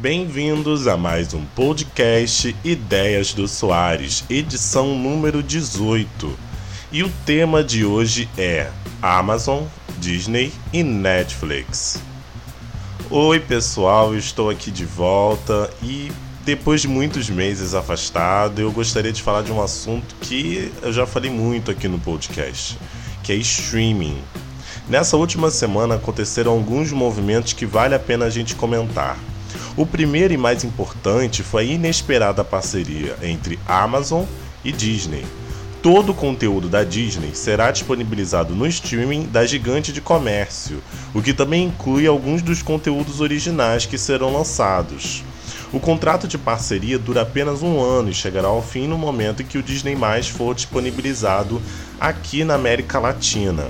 Bem-vindos a mais um podcast Ideias do Soares, edição número 18. E o tema de hoje é Amazon, Disney e Netflix. Oi, pessoal, estou aqui de volta e depois de muitos meses afastado, eu gostaria de falar de um assunto que eu já falei muito aqui no podcast, que é streaming. Nessa última semana aconteceram alguns movimentos que vale a pena a gente comentar. O primeiro e mais importante foi a inesperada parceria entre Amazon e Disney. Todo o conteúdo da Disney será disponibilizado no streaming da gigante de comércio, o que também inclui alguns dos conteúdos originais que serão lançados. O contrato de parceria dura apenas um ano e chegará ao fim no momento em que o Disney for disponibilizado aqui na América Latina.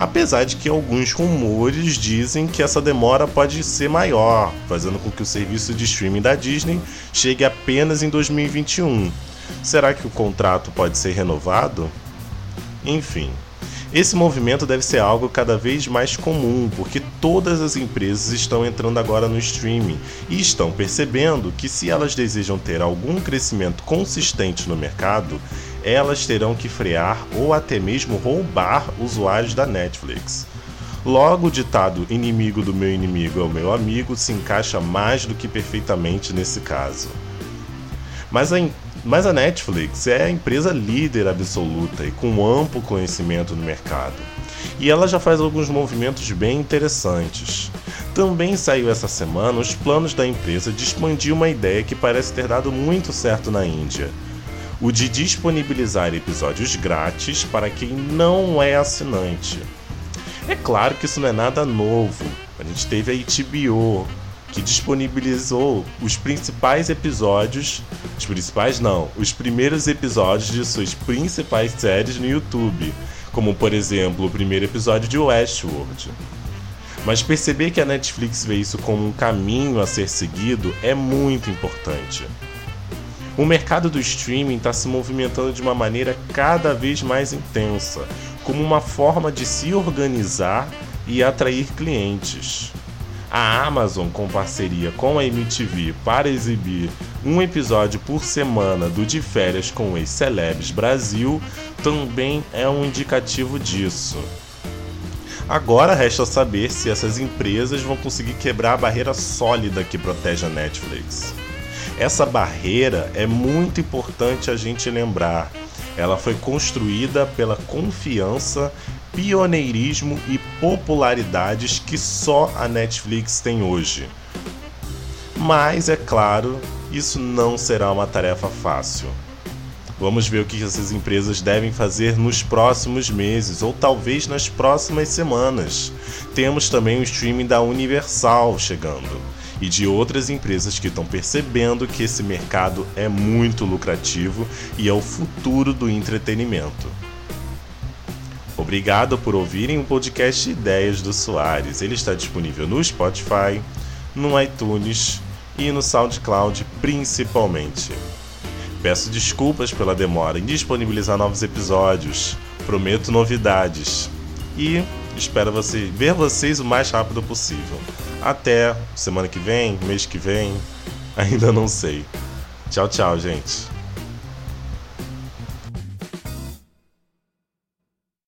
Apesar de que alguns rumores dizem que essa demora pode ser maior, fazendo com que o serviço de streaming da Disney chegue apenas em 2021. Será que o contrato pode ser renovado? Enfim, esse movimento deve ser algo cada vez mais comum, porque todas as empresas estão entrando agora no streaming e estão percebendo que se elas desejam ter algum crescimento consistente no mercado, elas terão que frear ou até mesmo roubar usuários da Netflix. Logo, o ditado inimigo do meu inimigo é o meu amigo se encaixa mais do que perfeitamente nesse caso. Mas a mas a Netflix é a empresa líder absoluta e com amplo conhecimento no mercado. E ela já faz alguns movimentos bem interessantes. Também saiu essa semana os planos da empresa de expandir uma ideia que parece ter dado muito certo na Índia: o de disponibilizar episódios grátis para quem não é assinante. É claro que isso não é nada novo. A gente teve a HBO, que disponibilizou os principais episódios, os principais não, os primeiros episódios de suas principais séries no YouTube, como por exemplo o primeiro episódio de Westworld. Mas perceber que a Netflix vê isso como um caminho a ser seguido é muito importante. O mercado do streaming está se movimentando de uma maneira cada vez mais intensa, como uma forma de se organizar e atrair clientes. A Amazon, com parceria com a MTV para exibir um episódio por semana do De Férias com os Celebs Brasil, também é um indicativo disso. Agora resta saber se essas empresas vão conseguir quebrar a barreira sólida que protege a Netflix. Essa barreira é muito importante a gente lembrar. Ela foi construída pela confiança pioneirismo e popularidades que só a Netflix tem hoje. Mas, é claro, isso não será uma tarefa fácil. Vamos ver o que essas empresas devem fazer nos próximos meses ou talvez nas próximas semanas. Temos também o streaming da Universal chegando e de outras empresas que estão percebendo que esse mercado é muito lucrativo e é o futuro do entretenimento. Obrigado por ouvirem o podcast Ideias do Soares. Ele está disponível no Spotify, no iTunes e no SoundCloud principalmente. Peço desculpas pela demora em disponibilizar novos episódios. Prometo novidades. E espero você, ver vocês o mais rápido possível. Até semana que vem, mês que vem, ainda não sei. Tchau, tchau, gente.